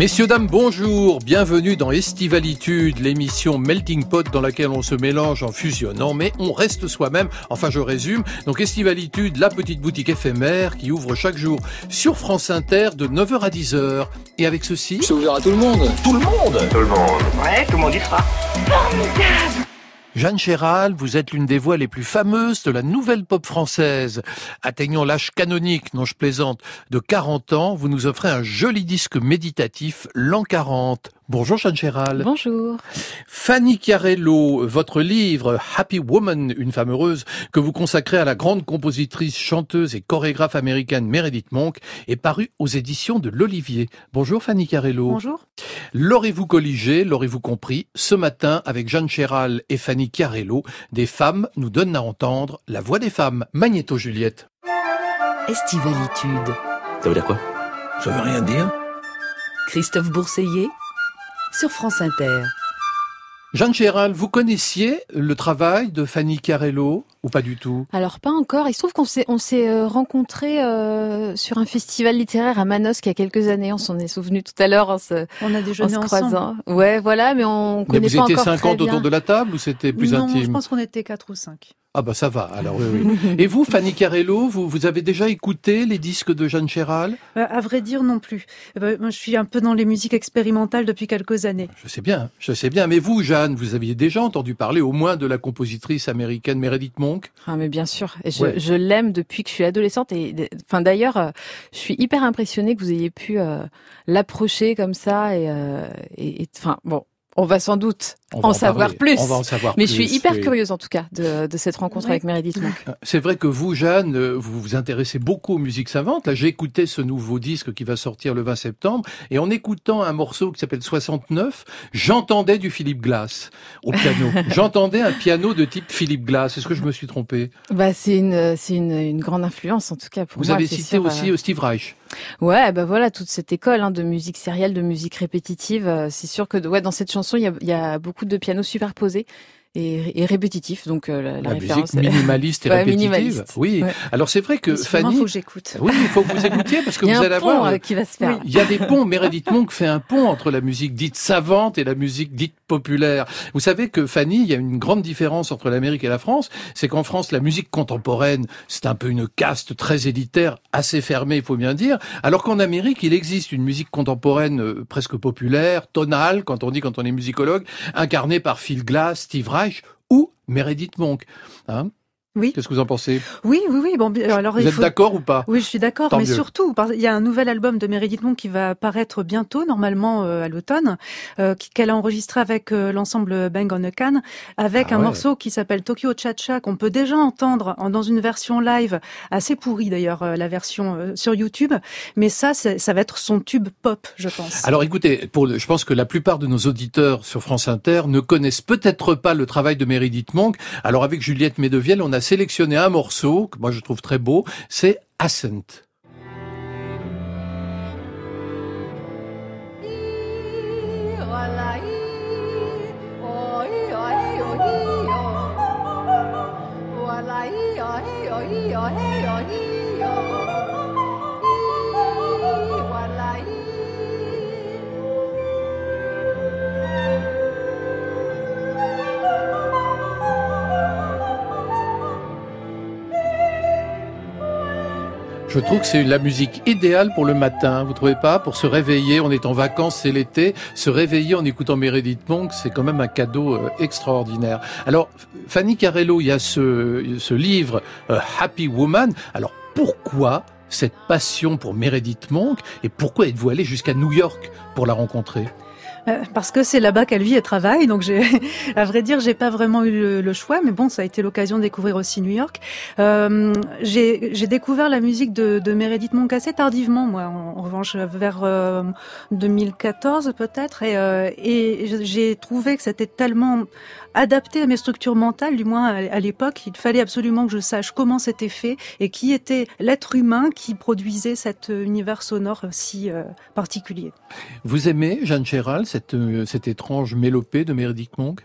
Messieurs, dames, bonjour. Bienvenue dans Estivalitude, l'émission Melting Pot dans laquelle on se mélange en fusionnant, mais on reste soi-même. Enfin, je résume. Donc, Estivalitude, la petite boutique éphémère qui ouvre chaque jour sur France Inter de 9h à 10h. Et avec ceci... C'est ouvert à tout le monde. Tout le monde Tout le monde. Ouais, tout le monde y sera. Jeanne Chéral, vous êtes l'une des voix les plus fameuses de la nouvelle pop française. Atteignant l'âge canonique, non je plaisante, de 40 ans, vous nous offrez un joli disque méditatif, l'an 40. Bonjour Jeanne Chéral. Bonjour. Fanny Chiarello, votre livre Happy Woman, une femme heureuse, que vous consacrez à la grande compositrice, chanteuse et chorégraphe américaine Meredith Monk, est paru aux éditions de l'Olivier. Bonjour Fanny Chiarello. Bonjour. L'aurez-vous colligé, l'aurez-vous compris, ce matin avec Jeanne Chéral et Fanny Chiarello, des femmes nous donnent à entendre la voix des femmes. Magnéto Juliette. Estivalitude. Ça veut dire quoi? Ça veut rien dire. Christophe Bourseiller sur France Inter. Jeanne Chéral, vous connaissiez le travail de Fanny Chiarello ou pas du tout? Alors pas encore. Il se trouve qu'on s'est on s'est euh, rencontrés euh, sur un festival littéraire à Manosque il y a quelques années. On s'en est souvenu tout à l'heure en se, On a en déjeuné se ensemble. croisant. Ouais, voilà, mais on Mais connaît vous pas étiez encore très 50 bien. autour de la table ou c'était plus non, intime? je pense qu'on était quatre ou cinq. Ah bah ça va, alors oui, oui. Et vous, Fanny Chiarello, vous, vous avez déjà écouté les disques de Jeanne Chéral? Euh, à vrai dire, non plus. Euh, bah, moi, je suis un peu dans les musiques expérimentales depuis quelques années. Je sais bien, je sais bien. Mais vous, Jeanne, vous aviez déjà entendu parler au moins de la compositrice américaine Meredith Monk? Ah mais bien sûr, Et je, Ouais. je l'aime depuis que je suis adolescente et enfin d'ailleurs euh, je suis hyper impressionnée que vous ayez pu euh, l'approcher comme ça et euh, et et- enfin bon, on va sans doute va en savoir parler. plus. On va en savoir mais plus. je suis hyper oui. curieuse en tout cas de, de cette rencontre Oui. avec Meredith Monk. C'est vrai que vous, Jeanne, euh, vous vous intéressez beaucoup aux musiques savantes. Là, j'ai écouté ce nouveau disque qui va sortir le 20 septembre, et en écoutant un morceau qui s'appelle 69, j'entendais du Philippe Glass au piano. j'entendais un piano de type Philippe Glass. Est-ce que je me suis trompé Bah c'est une c'est une, une grande influence en tout cas pour Vous moi. avez c'est cité sûr, aussi euh, euh, Steve Reich. Ouais, bah voilà, toute cette école hein, de musique sérielle, de musique répétitive. euh, c'est sûr que ouais, dans cette chanson, il y a, il y a beaucoup de pianos superposés et, et répétitifs. Donc euh, la, la La référence. musique minimaliste et Ouais, répétitive. minimaliste. Oui. Ouais. Alors c'est vrai que Fanny. faut que j'écoute. Oui, il faut que vous écoutiez parce que il y vous a allez un pont avoir. euh, qui va se faire. Il y a des ponts. Meredith Monk fait un pont entre la musique dite savante et la musique dite Vous savez que Fanny, il y a une grande différence entre l'Amérique et la France. C'est qu'en France, la musique contemporaine, c'est un peu une caste très élitaire, assez fermée, il faut bien dire. Alors qu'en Amérique, il existe une musique contemporaine euh, presque populaire, tonale, quand on dit, quand on est musicologue, incarnée par Phil Glass, Steve Reich ou Meredith Monk. Hein Oui. Qu'est-ce que vous en pensez? Oui, oui, oui. Bon, alors Vous êtes faut. d'accord ou pas? Oui, je suis d'accord, mais mieux. surtout, il y a un nouvel album de Meredith Monk qui va paraître bientôt, normalement euh, à l'automne, euh, qu'elle a enregistré avec euh, l'ensemble Bang on a Can, avec Ah un ouais. morceau qui s'appelle Tokyo Cha-Cha, qu'on peut déjà entendre en- dans une version live, assez pourrie d'ailleurs, la version sur YouTube, mais ça, ça va être son tube pop, je pense. Alors écoutez, pour le- je pense que la plupart de nos auditeurs sur France Inter ne connaissent peut-être pas le travail de Meredith Monk. Alors avec Juliette Medevielle, on a sélectionné un morceau que moi je trouve très beau, c'est Ascent. Je trouve que c'est la musique idéale pour le matin, vous trouvez pas? Pour se réveiller, on est en vacances, c'est l'été, se réveiller en écoutant Meredith Monk, c'est quand même un cadeau euh, extraordinaire. Alors, Fanny Carello, il y a ce, ce livre euh, Happy Woman. Alors, pourquoi cette passion pour Meredith Monk et pourquoi êtes-vous allé jusqu'à New York pour la rencontrer? Euh, Parce que c'est là-bas qu'elle vit et travaille, donc à vrai dire, j'ai pas vraiment eu le, choix, mais bon, ça a été l'occasion de découvrir aussi New York. Euh, j'ai, découvert la musique de, de Meredith Monk assez tardivement, moi, en, revanche, vers euh, 2014 peut-être, et, euh, j'ai trouvé que c'était tellement adapté à mes structures mentales, du moins à, l'époque, il fallait absolument que je sache comment c'était fait et qui était l'être humain qui produisait cet univers sonore si euh, particulier. Vous aimez, Jeanne Chéral, cette, euh, cette étrange mélopée de Meredith Monk?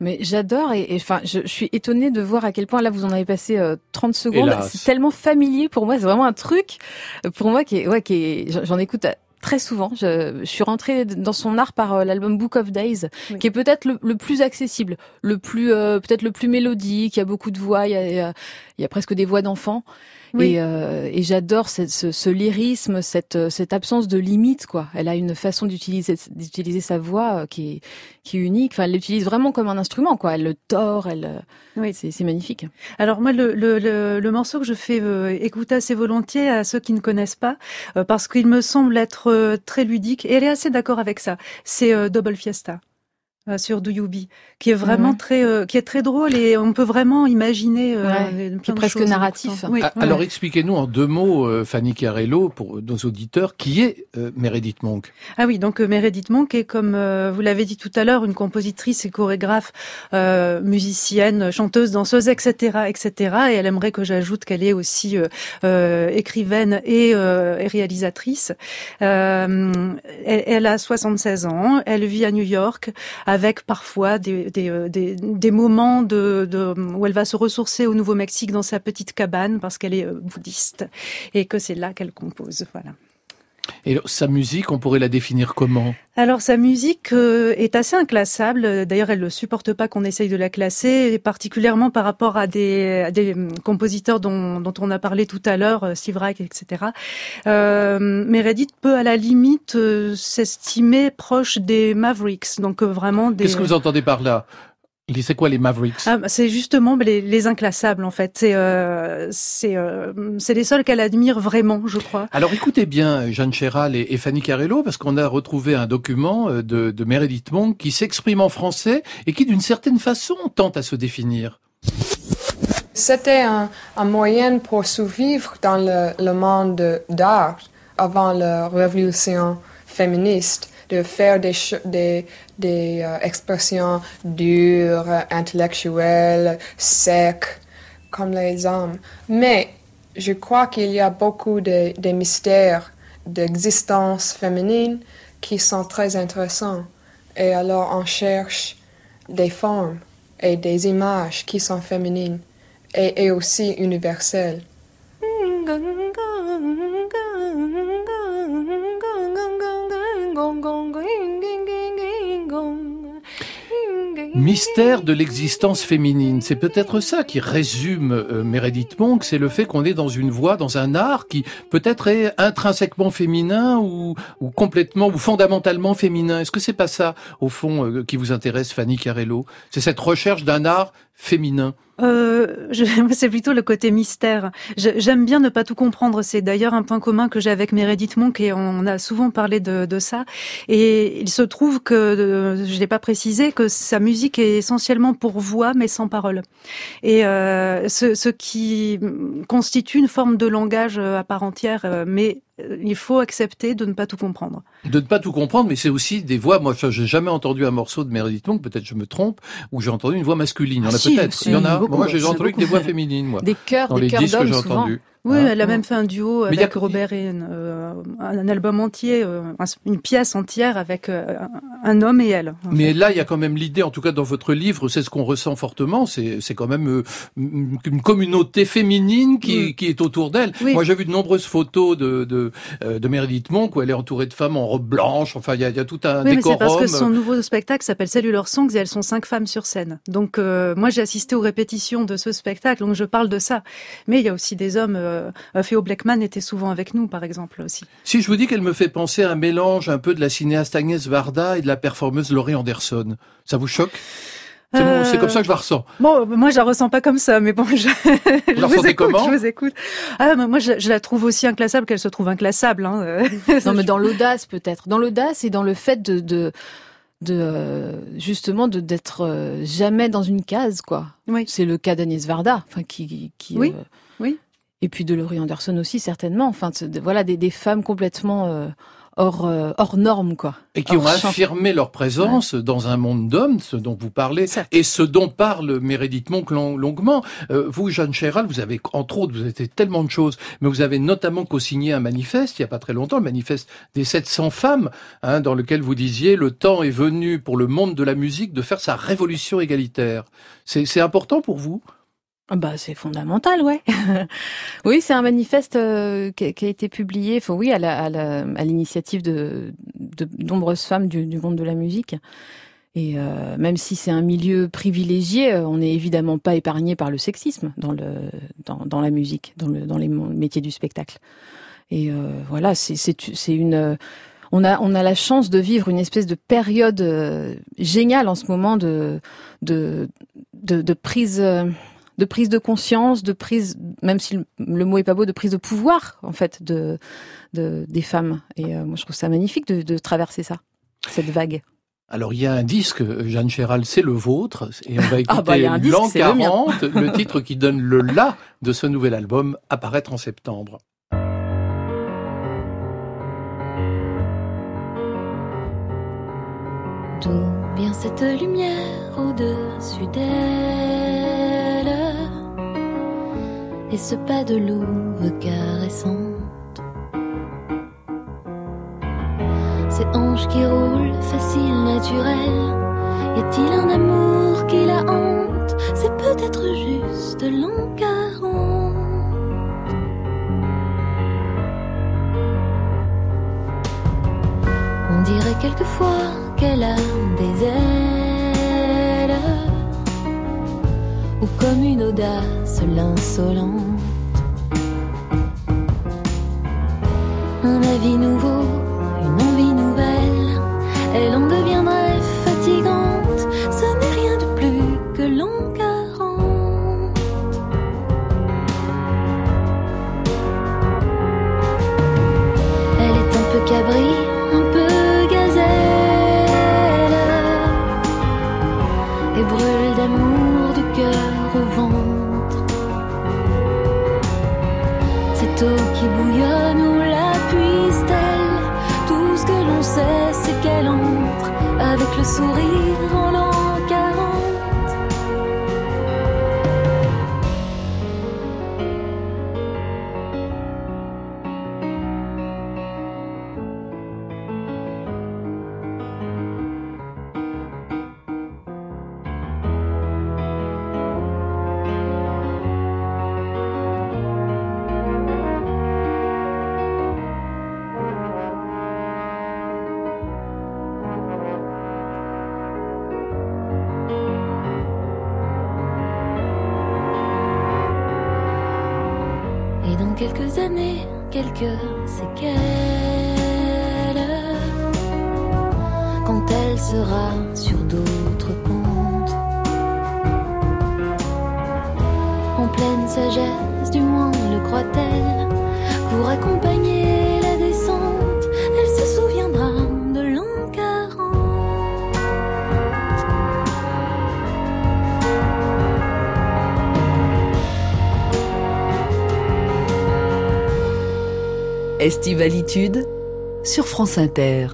Mais j'adore et enfin je, je suis étonnée de voir à quel point là vous en avez passé euh, 30 secondes. C'est tellement familier pour moi, c'est vraiment un truc euh, pour moi qui est ouais qui est j'en écoute à- très souvent. Je, je, suis rentrée dans son art par euh, l'album Book of Days, oui. qui est peut-être le, le, plus accessible, le plus euh, peut-être le plus mélodique. Il y a beaucoup de voix, il y a, il y a presque des voix d'enfants. Oui. Et, euh, et j'adore ce, ce, lyrisme, cette, cette absence de limite, quoi. Elle a une façon d'utiliser d'utiliser sa voix qui est, qui est unique. Enfin, elle l'utilise vraiment comme un instrument, quoi. Elle le tord, elle. Oui. C'est magnifique. Alors moi, le, le, le, le, morceau que je fais euh, écouter assez volontiers à ceux qui ne connaissent pas, euh, parce qu'il me semble être euh, très ludique, et elle est assez d'accord avec ça. C'est Double Fiesta. Euh, sur Do You Be, qui est vraiment ouais. très, euh, qui est très drôle et on peut vraiment imaginer euh, ouais, qui est presque narratif. Oui, Alors ouais. expliquez-nous en deux mots, euh, Fanny Carello, pour nos auditeurs, qui est euh, Meredith Monk? Ah oui, donc Meredith Monk est comme vous l'avez dit tout à l'heure, une compositrice et chorégraphe, musicienne, chanteuse, danseuse, etc., etc. Et elle aimerait que j'ajoute qu'elle est aussi écrivaine et, et réalisatrice. Elle, elle, a 76 ans, elle vit à New York avec parfois des, des, des, des moments de, de, où elle va se ressourcer au Nouveau-Mexique dans sa petite cabane parce qu'elle est bouddhiste et que c'est là qu'elle compose. Voilà. Et sa musique, on pourrait la définir comment? Alors sa musique euh, est assez inclassable. D'ailleurs, elle ne supporte pas qu'on essaye de la classer, particulièrement par rapport à des, à des compositeurs dont, dont, on a parlé tout à l'heure, Steve Reich, etc. Euh, Meredith peut à la limite euh, s'estimer proche des Mavericks, donc euh, vraiment des. Qu'est-ce que vous entendez par là? C'est quoi les Mavericks? Ah, C'est justement les, les, inclassables en fait. C'est euh, c'est euh, les seuls qu'elle admire vraiment, je crois. Alors écoutez bien Jeanne Chéral et, et Fanny Carello parce qu'on a retrouvé un document euh, de, de Meredith Monk qui s'exprime en français et qui d'une certaine façon tente à se définir. C'était un, un, moyen pour survivre dans le, le monde d'art avant la révolution féministe de faire des, des, des euh, expressions dures, intellectuelles, secs, comme les hommes. Mais je crois qu'il y a beaucoup de, de mystères d'existence féminine qui sont très intéressants. Et alors on cherche des formes et des images qui sont féminines et, et aussi universelles. Mystère de l'existence féminine, c'est peut-être ça qui résume euh, Meredith Monk, c'est le fait qu'on est dans une voie, dans un art qui peut-être est intrinsèquement féminin ou, ou, complètement ou fondamentalement féminin. Est-ce que c'est pas ça, au fond, euh, qui vous intéresse, Fanny Carello? C'est cette recherche d'un art féminin euh, c'est plutôt le côté mystère. J'aime bien ne pas tout comprendre. C'est d'ailleurs un point commun que j'ai avec Meredith Monk et on a souvent parlé de, de ça. Et il se trouve que, euh, je l'ai pas précisé, que sa musique est essentiellement pour voix mais sans parole. Et euh, ce, ce, qui constitue une forme de langage euh, à part entière, euh, mais il faut accepter de ne pas tout comprendre. De ne pas tout comprendre, mais c'est aussi des voix. Moi, j'ai jamais entendu un morceau de Meredith Monk, peut-être je me trompe, où j'ai entendu une voix masculine. Il y en a si, peut-être. Si, il y en a. Beaucoup, moi, j'ai entendu que des voix féminines, moi. Des chœurs, dans des les chœurs disques que j'ai entendus. Oui, Hein elle a même fait un duo Mais avec a- Robert et euh, un album entier, euh, une pièce entière avec euh, un homme et elle. Mais fait. là, il y a quand même l'idée, en tout cas dans votre livre, c'est ce qu'on ressent fortement, c'est quand même une communauté féminine qui, Mm. qui est autour d'elle. Oui. Moi, j'ai vu de nombreuses photos de, de, de Meredith Monk où elle est entourée de femmes en robe blanche. Enfin, il y a, il y a tout un Oui, mais c'est décorum. parce que son nouveau spectacle s'appelle Cellular Songs et elles sont cinq femmes sur scène. Donc moi j'ai assisté aux répétitions de ce spectacle, donc je parle de ça. Mais il y a aussi des hommes. Euh, Theo Blackman était souvent avec nous, par exemple aussi. Si je vous dis qu'elle me fait penser à un mélange un peu de la cinéaste Agnès Varda et de la performeuse Laurie Anderson, ça vous choque? C'est comme ça que je la ressens. Bon, moi je la ressens pas comme ça, mais bon, je, je la vous ressentez écoute, comment? je vous écoute. Ah, mais moi je, je la trouve aussi inclassable qu'elle se trouve inclassable. Hein. euh. Non, mais dans l'audace peut-être. Dans l'audace et dans le fait de, de, de euh, justement de d'être euh, jamais dans une case, quoi. Oui. C'est le cas d'Agnès Varda, enfin qui, qui Oui, euh, oui. Et puis de Laurie Anderson aussi certainement. Enfin, de- voilà des, des femmes complètement euh, hors euh, hors normes, quoi. Et qui ont champ. affirmé leur présence dans un monde d'hommes, ce dont vous parlez, Certes. et ce dont parle Meredith Monk long- longuement. Euh, vous, Jeanne Chéral, vous avez, entre autres, vous avez fait tellement de choses, mais vous avez notamment co-signé un manifeste, il n'y a pas très longtemps, le manifeste des 700 femmes, hein, dans lequel vous disiez, le temps est venu pour le monde de la musique de faire sa révolution égalitaire. C'est important pour vous? Bah, c'est fondamental, ouais. oui, c'est un manifeste euh, qui, a, été publié, oui, à l'initiative de, de nombreuses femmes du, monde de la musique. Et euh, même si c'est un milieu privilégié, on n'est évidemment pas épargné par le sexisme dans, le, dans, dans la musique, dans, le, dans les métiers du spectacle. Et euh, voilà, c'est une on a, on a la chance de vivre une espèce de période euh, géniale en ce moment de, de, de, prise euh, de prise de conscience, de prise, même si le, mot est pas beau, de prise de pouvoir en fait de, de des femmes. Et euh, moi, je trouve ça magnifique de, de, traverser ça, cette vague. Alors il y a un disque, Jeanne Chéral, c'est le vôtre, et on va écouter ah bah, l'an 40, le, le titre qui donne le la de ce nouvel album, apparaître en septembre. D'où vient cette lumière au-dessus d'elle? Et ce pas de louve caressante. Ces hanches qui roulent, facile, naturel. Y a-t-il un amour qui la hante? C'est peut-être juste l'an On dirait quelquefois qu'elle a des ailes, comme une audace l'insolente. Un avis nouveau, une envie quelques années, quelques séquelles. Quand elle sera sur d'autres pentes, en pleine sagesse, du moins le croit-elle, Estivalitude sur France Inter.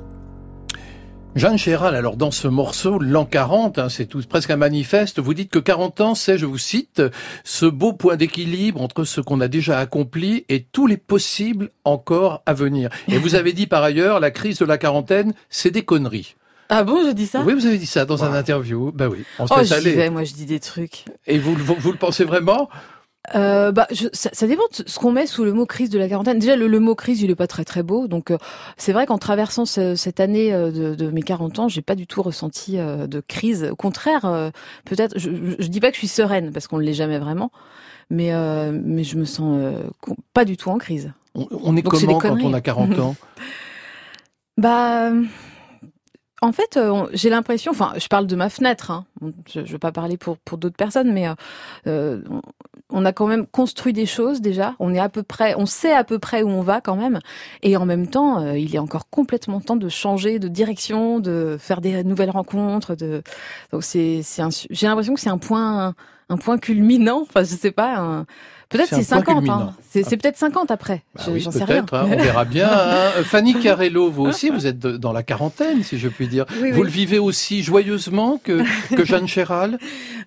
Jeanne Chéral, alors dans ce morceau, l'an 40, hein, c'est tout presque un manifeste, vous dites que 40 ans, c'est, je vous cite, ce beau point d'équilibre entre ce qu'on a déjà accompli et tous les possibles encore à venir. Et vous avez dit par ailleurs, la crise de la quarantaine, c'est des conneries. Ah bon, je dis ça? Oui, vous avez dit ça dans un interview. Ben oui, on se oh, Vais, moi je dis des trucs. Et vous, vous le pensez vraiment? Euh, bah, je, ça, ça, dépend de ce qu'on met sous le mot crise de la quarantaine. Déjà, le, mot crise, il est pas très très beau. Donc, euh, c'est vrai qu'en traversant cette année euh, de, de, mes 40 ans, j'ai pas du tout ressenti de crise. Au contraire, peut-être, je, je, dis pas que je suis sereine parce qu'on ne l'est jamais vraiment, mais mais je me sens pas du tout en crise. On, on est comment quand on a 40 ans? Bah en fait, euh, j'ai l'impression, enfin, je parle de ma fenêtre, hein. je ne veux pas parler pour, pour d'autres personnes, mais euh, euh, on a quand même construit des choses déjà, on est à peu près, on sait à peu près où on va quand même, et en même temps, il est encore complètement temps de changer de direction, de faire des nouvelles rencontres, de... donc c'est, c'est j'ai l'impression que c'est un point, un point culminant, enfin, je sais pas, Peut-être c'est c'est un point 50, culminant. hein. c'est c'est peut-être 50 après. Bah oui, J'en sais rien. peut-être, hein, on verra bien. hein. Euh, Fanny Carello, vous aussi, vous êtes de- dans la quarantaine, si je puis dire. Oui, vous oui. le vivez aussi joyeusement que, que Jeanne Chéral?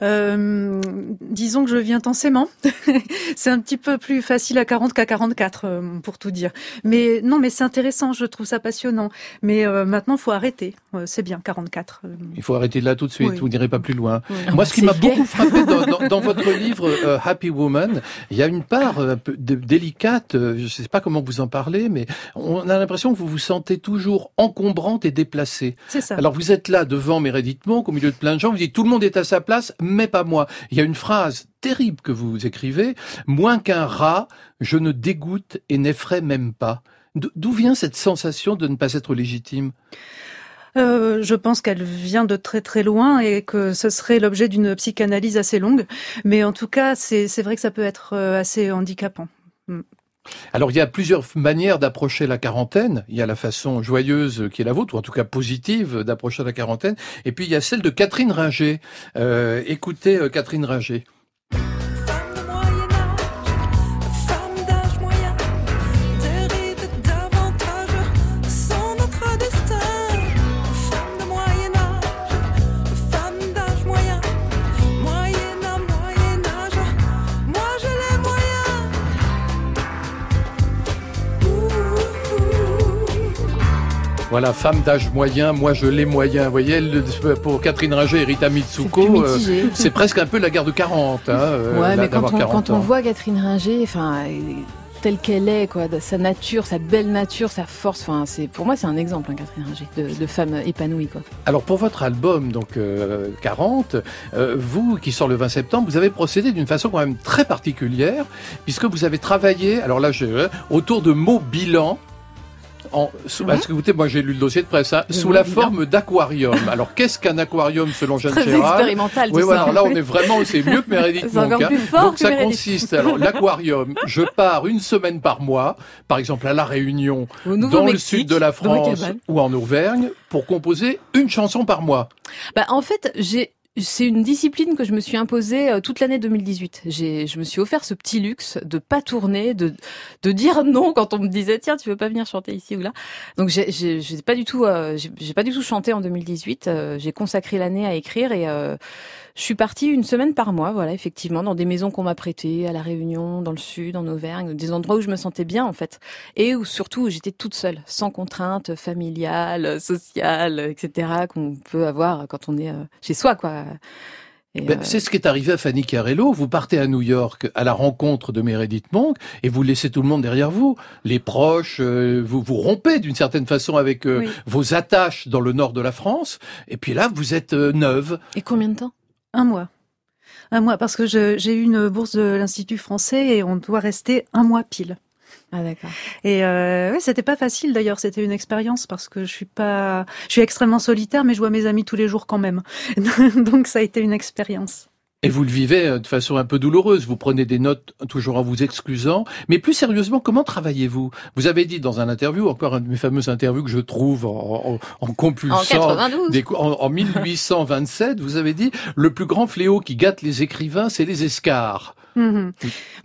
Euh, disons que je viens intensément. c'est un petit peu plus facile à 40 qu'à 44, euh, pour tout dire. Mais non, mais c'est intéressant, je trouve ça passionnant. Mais euh, maintenant, faut arrêter. C'est bien, 44. euh. Il faut arrêter là tout de suite, Oui. vous n'irez pas plus loin. Oui. Moi, ce qui m'a beaucoup frappé dans, dans- dans votre livre euh, Happy Woman, il y a une part euh, un peu dé- délicate, euh, je ne sais pas comment vous en parlez, mais on a l'impression que vous vous sentez toujours encombrante et déplacée. C'est ça. Alors vous êtes là devant Meredith Monk, au milieu de plein de gens, vous dites tout le monde est à sa place, mais pas moi. Il y a une phrase terrible que vous écrivez, moins qu'un rat, je ne dégoûte et n'effraie même pas. D'où vient cette sensation de ne pas être légitime? Euh, je pense qu'elle vient de très très loin et que ce serait l'objet d'une psychanalyse assez longue. Mais en tout cas, c'est vrai que ça peut être euh, assez handicapant. Alors il y a plusieurs manières d'approcher la quarantaine. Il y a la façon joyeuse qui est la vôtre, ou en tout cas positive d'approcher la quarantaine. Et puis il y a celle de Catherine Ringer. Euh, écoutez Catherine Ringer. Voilà, femme d'âge moyen, moi je l'ai moyen. Vous voyez, le- pour Catherine Ringer et Rita C'est Mitsuko, plus euh, c'est presque un peu la guerre de 40. Hein, euh, Ouais, là, mais quand on, 40 quand on ans. voit Catherine Ringer, enfin, euh, telle qu'elle est, quoi, sa nature, sa belle nature, sa force, enfin, c'est pour moi c'est un exemple, hein, Catherine Ringer, de, de femme épanouie, quoi. Alors pour votre album, donc euh, 40, euh, vous qui sort le 20 septembre, vous avez procédé d'une façon quand même très particulière, puisque vous avez travaillé, alors là, je, euh, autour de mots bilan. En, sous, parce que écoutez, moi j'ai lu le dossier de presse, hein, sous la forme d'aquarium. Alors qu'est-ce qu'un aquarium selon Jeanne Très Chéral expérimental, Oui, voilà, alors là on est vraiment, c'est mieux que Meredith Monk. hein. Donc ça consiste, alors l'aquarium, je pars une semaine par mois, par exemple à La Réunion, dans le sud de la France ou en Auvergne, pour composer une chanson par mois. Bah, en fait, j'ai c'est une discipline que je me suis imposée euh, toute l'année 2018. J'ai, je me suis offert ce petit luxe de pas tourner, de de dire non quand on me disait tiens tu veux pas venir chanter ici ou là. Donc j'ai, j'ai, j'ai pas du tout, euh, j'ai, pas du tout chanté en 2018. Euh, j'ai consacré l'année à écrire et euh, je suis partie une semaine par mois, voilà effectivement dans des maisons qu'on m'a prêtées, à la Réunion, dans le sud, en Auvergne, des endroits où je me sentais bien en fait et où surtout où j'étais toute seule, sans contraintes familiales, sociales, etc. qu'on peut avoir quand on est euh, chez soi, quoi. Et, Ben, euh, C'est ce qui est arrivé à Fanny Carello. Vous partez à New York à la rencontre de Meredith Monk et vous laissez tout le monde derrière vous. Les proches, euh, vous vous rompez d'une certaine façon avec euh, Oui. vos attaches dans le nord de la France. Et puis là, vous êtes neuve. Et combien de temps? Un mois. Un mois, parce que j'ai eu une bourse de l'Institut français et on doit rester un mois pile. Ah d'accord. Et euh, c'était pas facile d'ailleurs, c'était une expérience parce que je suis pas, je suis extrêmement solitaire, mais je vois mes amis tous les jours quand même. Donc ça a été une expérience. Et vous le vivez euh, de façon un peu douloureuse. Vous prenez des notes toujours en vous excusant. Mais plus sérieusement, comment travaillez-vous? Vous avez dit dans un interview, encore une de mes fameuses interviews que je trouve en, en, en compulsant, En 92. des cou- en, en 1827, vous avez dit le plus grand fléau qui gâte les écrivains, c'est les escarres. Mhm.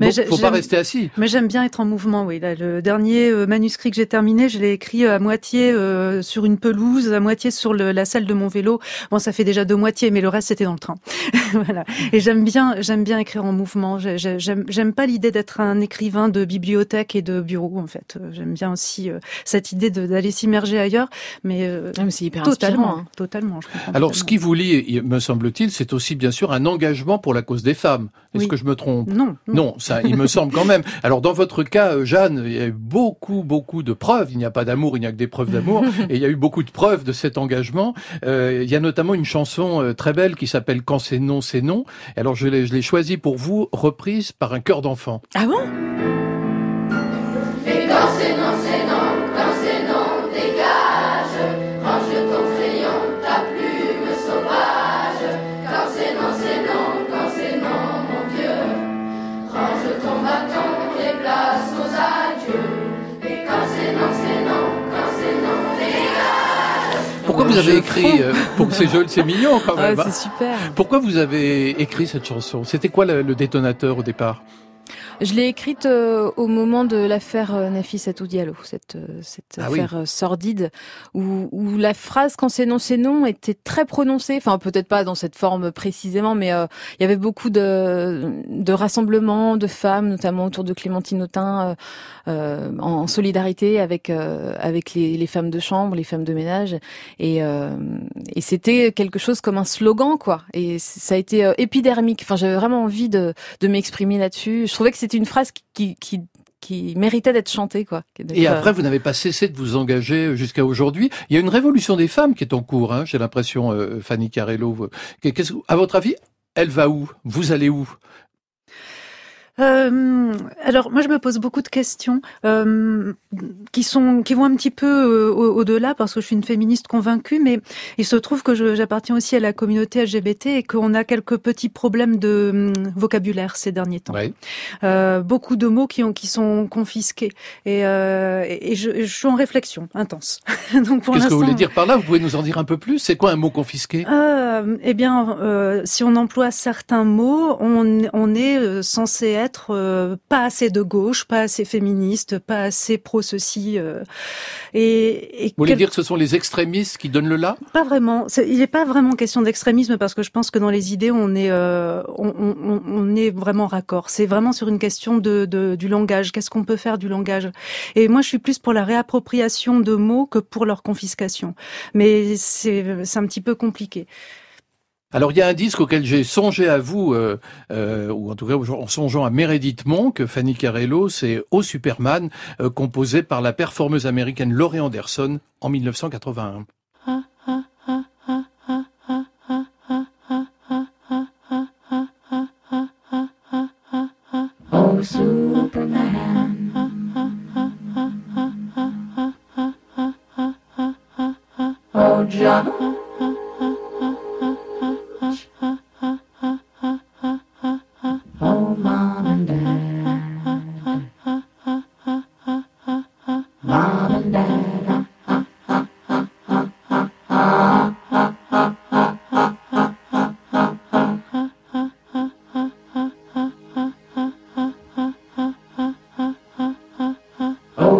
Mais Donc, faut pas rester assis. Mais j'aime bien être en mouvement, oui. Là, le dernier euh, manuscrit que j'ai terminé, je l'ai écrit à moitié euh, sur une pelouse, à moitié sur le- la selle de mon vélo. Bon, ça fait déjà deux moitiés, mais le reste c'était dans le train. voilà. Et j'aime bien, j'aime bien écrire en mouvement. J'ai- j'ai- J'aime, pas l'idée d'être un écrivain de bibliothèque et de bureau, en fait. Euh, J'aime bien aussi euh, cette idée d'aller s'immerger ailleurs, mais, euh, Ah, mais c'est hyper totalement, inspirant. hein. totalement. Je Alors, ce qui vous lie, me semble-t-il, c'est aussi bien sûr un engagement pour la cause des femmes. Est-ce Oui. que je me trompe? Non, non. Non, ça, il me semble quand même. Alors, dans votre cas, euh, Jeanne, il y a eu beaucoup, beaucoup de preuves. Il n'y a pas d'amour, il n'y a que des preuves d'amour. et il y a eu beaucoup de preuves de cet engagement. Euh, il y a notamment une chanson euh, très belle qui s'appelle Quand c'est non, c'est non. Alors, je l'ai, je l'ai choisie pour vous, reprise par un chœur d'enfant. Ah bon? Pourquoi vous avez écrit, euh, pour que c'est joli, c'est mignon quand Ah, même. hein. C'est super. Pourquoi vous avez écrit cette chanson? C'était quoi le, le détonateur au départ? Je l'ai écrite euh, au moment de l'affaire euh, Nafissatou Diallo, cette, euh, cette Ah affaire euh, sordide, où, où la phrase quand c'est non, c'est non était très prononcée. Enfin, peut-être pas dans cette forme précisément, mais euh, il y avait beaucoup de, de rassemblements de femmes, notamment autour de Clémentine Autain, en, en solidarité avec euh, avec les, les femmes de chambre, les femmes de ménage, et, euh, et c'était quelque chose comme un slogan, quoi. Et ça a été épidermique. Enfin, j'avais vraiment envie de de m'exprimer là-dessus. Je trouvais que c'était une phrase qui, qui, méritait d'être chantée, quoi. Et après, vous n'avez pas cessé de vous engager jusqu'à aujourd'hui. Il y a une révolution des femmes qui est en cours, hein, j'ai l'impression, euh, Fanny Carello. Qu'est-ce, à votre avis, elle va où? Vous allez où? Euh, alors moi je me pose beaucoup de questions euh, qui sont qui vont un petit peu euh, au- au-delà parce que je suis une féministe convaincue, mais il se trouve que j'appartiens aussi à la communauté LGBT et qu'on a quelques petits problèmes de hum, vocabulaire ces derniers temps. Ouais. Euh, beaucoup de mots qui ont qui sont confisqués et, euh, et je, je suis en réflexion intense. Donc Qu'est-ce que vous voulez dire par là? Vous pouvez nous en dire un peu plus? C'est quoi un mot confisqué? Euh, eh bien, euh, si on emploie certains mots, on, on est censé être euh, pas assez de gauche, pas assez féministe, pas assez pro ceci. euh, et, et Vous voulez quel- dire que ce sont les extrémistes qui donnent le là? Pas vraiment. Il n'est pas vraiment question d'extrémisme parce que je pense que dans les idées, on est, euh, on, on- on est vraiment raccord. C'est vraiment sur une question de, de- du langage. Qu'est-ce qu'on peut faire du langage? Et moi, je suis plus pour la réappropriation de mots que pour leur confiscation. Mais c'est c'est un petit peu compliqué. Alors il y a un disque auquel j'ai songé à vous, euh, euh, ou en tout cas en songeant à Meredith Monk, Fanny Carello, c'est Au Superman, euh, composé par la performeuse américaine Laurie Anderson en 1981.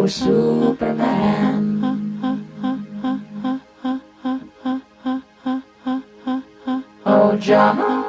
Superman. Oh, John.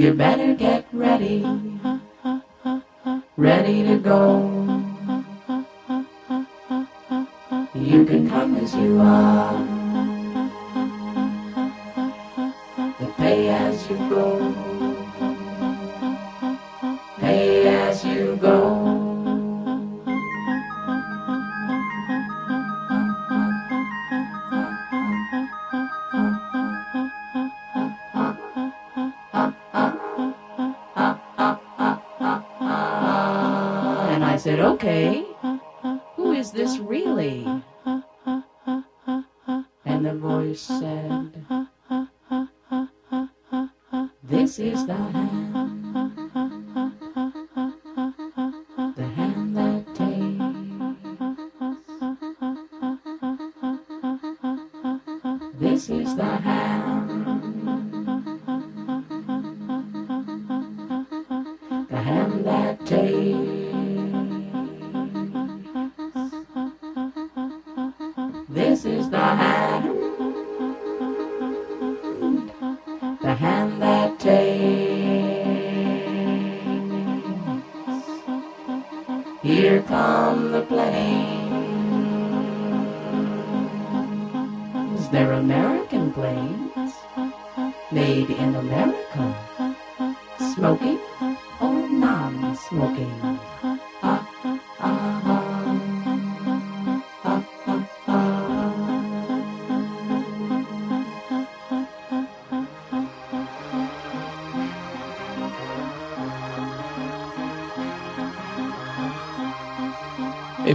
You better get ready, ready to go. You can come as you are, Smoking or non-smoking?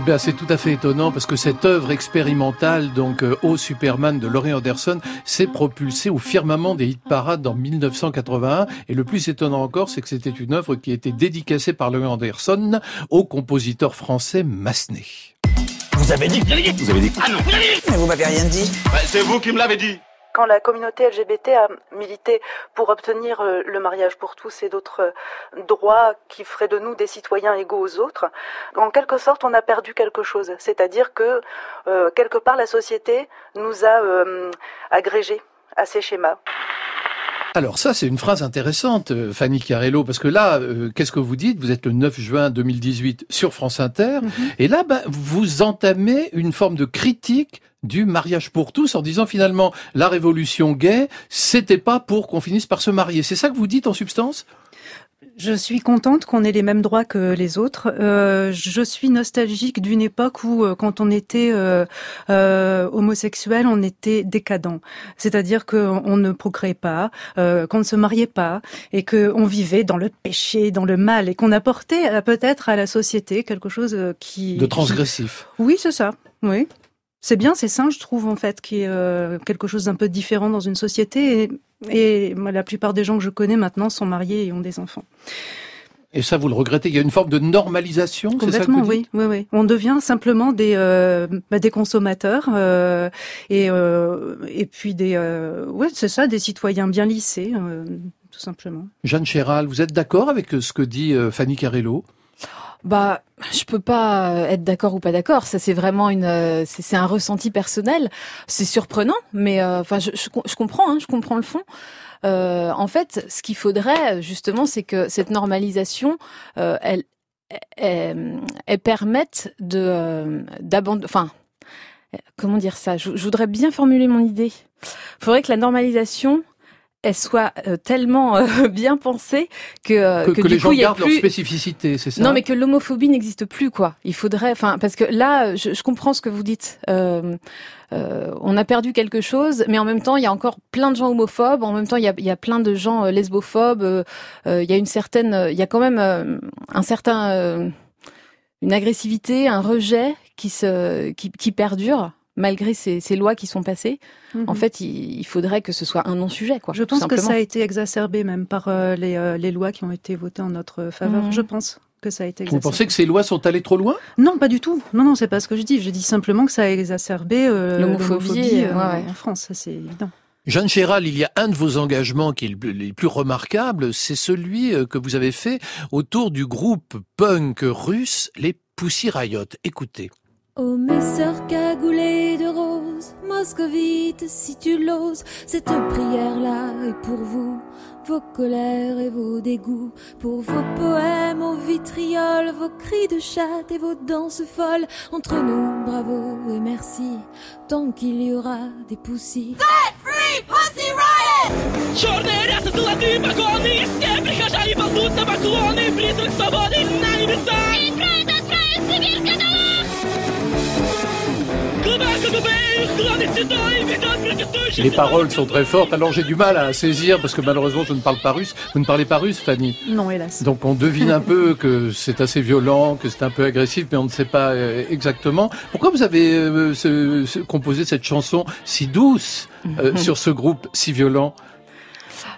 Bien, c'est tout à fait étonnant parce que cette œuvre expérimentale, donc euh, au Superman de Laurie Anderson, s'est propulsée au firmament des hit parades en 1981. Et le plus étonnant encore, c'est que c'était une œuvre qui a été dédicacée par Laurie Anderson au compositeur français Massenet. Vous avez dit, vous avez dit, vous avez dit. Ah non, vous avez dit. Mais vous m'avez rien dit. Bah, c'est vous qui me l'avez dit. Quand la communauté LGBT a milité pour obtenir euh, le mariage pour tous et d'autres euh, droits qui feraient de nous des citoyens égaux aux autres, en quelque sorte, on a perdu quelque chose. C'est-à-dire que, euh, quelque part, la société nous a agrégés à ces schémas. Alors ça, c'est une phrase intéressante, euh, Fanny Carello, parce que là, euh, qu'est-ce que vous dites? Vous êtes le 9 juin 2018 sur France Inter, et là, ben, vous entamez une forme de critique du mariage pour tous en disant finalement la révolution gay, c'était pas pour qu'on finisse par se marier. C'est ça que vous dites en substance? Je suis contente qu'on ait les mêmes droits que les autres. Euh, je suis nostalgique d'une époque où, euh, quand on était euh, euh, homosexuel, on était décadent. C'est-à-dire qu'on ne procréait pas, qu'on ne se mariait pas, et qu'on vivait dans le péché, dans le mal, et qu'on apportait peut-être à la société quelque chose qui... De transgressif. Oui, c'est ça. Oui. C'est bien, c'est sain, je trouve, en fait, qu'il y ait euh, quelque chose d'un peu différent dans une société. Et, et moi, la plupart des gens que je connais maintenant sont mariés et ont des enfants. Et ça, vous le regrettez? Il y a une forme de normalisation ça que Complètement, vous dites? oui, oui, oui. On devient simplement des euh, bah, des consommateurs euh, et euh, et puis des euh, ouais, c'est ça, des citoyens bien lissés, euh, tout simplement. Jeanne Chéral, vous êtes d'accord avec ce que dit Fanny Carello? Bah, je peux pas euh, être d'accord ou pas d'accord. Ça, c'est vraiment une, euh, c'est un ressenti personnel. C'est surprenant, mais euh, enfin, je, je, je comprends, hein, je comprends le fond. Euh, en fait, ce qu'il faudrait justement, c'est que cette normalisation, euh, elle, elle, elle permette de d'abandonner. Enfin, comment dire ça? Je, je voudrais bien formuler mon idée. Il faudrait que la normalisation elle soit euh, tellement euh, bien pensée que, euh, Que, que, que du les gens coup il y a gardent leur plus spécificité, c'est ça? Non mais que l'homophobie n'existe plus quoi. Il faudrait enfin parce que là je, je comprends ce que vous dites. Euh, euh, on a perdu quelque chose mais en même temps il y a encore plein de gens homophobes. En même temps il y a, il y a plein de gens lesbophobes. Il y a une certaine il y a quand même un certain une agressivité un rejet qui se qui, qui perdure malgré ces, ces lois qui sont passées en Mhm. fait il, il faudrait que ce soit un non sujet quoi Je pense que ça a été exacerbé même par euh, les, euh, les lois qui ont été votées en notre faveur. Mhm. Je pense que ça a été Vous exacerbé. pensez que ces lois sont allées trop loin? Non, pas du tout. Non, non, c'est pas ce que je dis. Je dis simplement que ça a exacerbé euh, L'homophobie, l'homophobie, euh, euh, ouais, ouais. en France, ça c'est évident. Jeanne Chéral, il y a un de vos engagements qui est le plus- remarquables, c'est celui que vous avez fait autour du groupe punk russe, les Pussy Riot. Écoutez. Oh mes sœurs cagoulées de rose, moscovite si tu l'oses, cette prière-là est pour vous, vos colères et vos dégoûts, pour vos poèmes au vitriol, vos cris de chatte et vos danses folles, entre nous bravo et merci, tant qu'il y aura des poussis. Чорные рясы, золотые погоны Все прихожане ползут на поклоны Призрак свободы на небесах И правда отправить Сибирь Les paroles sont très fortes, alors j'ai du mal à saisir parce que malheureusement je ne parle pas russe. Vous ne parlez pas russe, Fanny Non, hélas. Donc on devine un peu que c'est assez violent, que c'est un peu agressif, mais on ne sait pas euh, exactement. Pourquoi vous avez euh, ce- ce- composé cette chanson si douce euh, sur ce groupe si violent?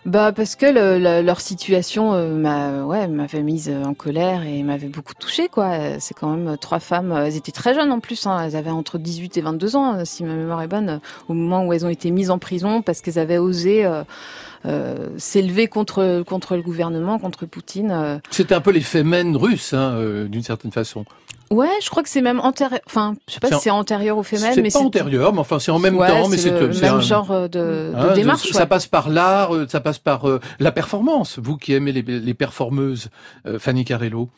Bah parce que le- le- leur situation euh, m'a ouais m'avait mise en colère et m'avait beaucoup touchée quoi. C'est quand même euh, trois femmes. euh, Elles étaient très jeunes en plus. Hein. Elles avaient entre 18 et 22 ans si ma mémoire est bonne au moment où elles ont été mises en prison parce qu'elles avaient osé s'élever contre contre le gouvernement, contre Poutine. C'était un peu les fémènes russes, hein, d'une certaine façon. Ouais, je crois que c'est même antérieur. Enfin, je sais pas si c'est antérieur au féminin, C'est mais pas c'est antérieur, mais enfin c'est en même Ouais, temps, mais c'est c'est le même un- genre euh, de, de Hein, démarche. Ça ouais. passe par l'art, euh, ça passe par euh, la performance. Vous qui aimez les, les performeuses, euh, Fanny Carello.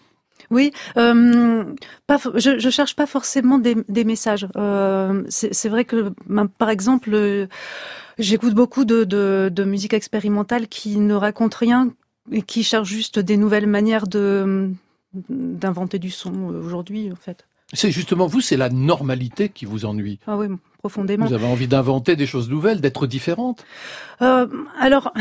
Oui, euh, pas, je, je cherche pas forcément des, des messages. Euh, c'est c'est vrai que, ben, par exemple, euh, j'écoute beaucoup de, de, de musique expérimentale qui ne raconte rien et qui cherche juste des nouvelles manières de d'inventer du son euh, aujourd'hui, en fait. C'est justement vous, c'est la normalité qui vous ennuie. Ah oui, profondément. Vous avez envie d'inventer des choses nouvelles, d'être différente. Euh, alors,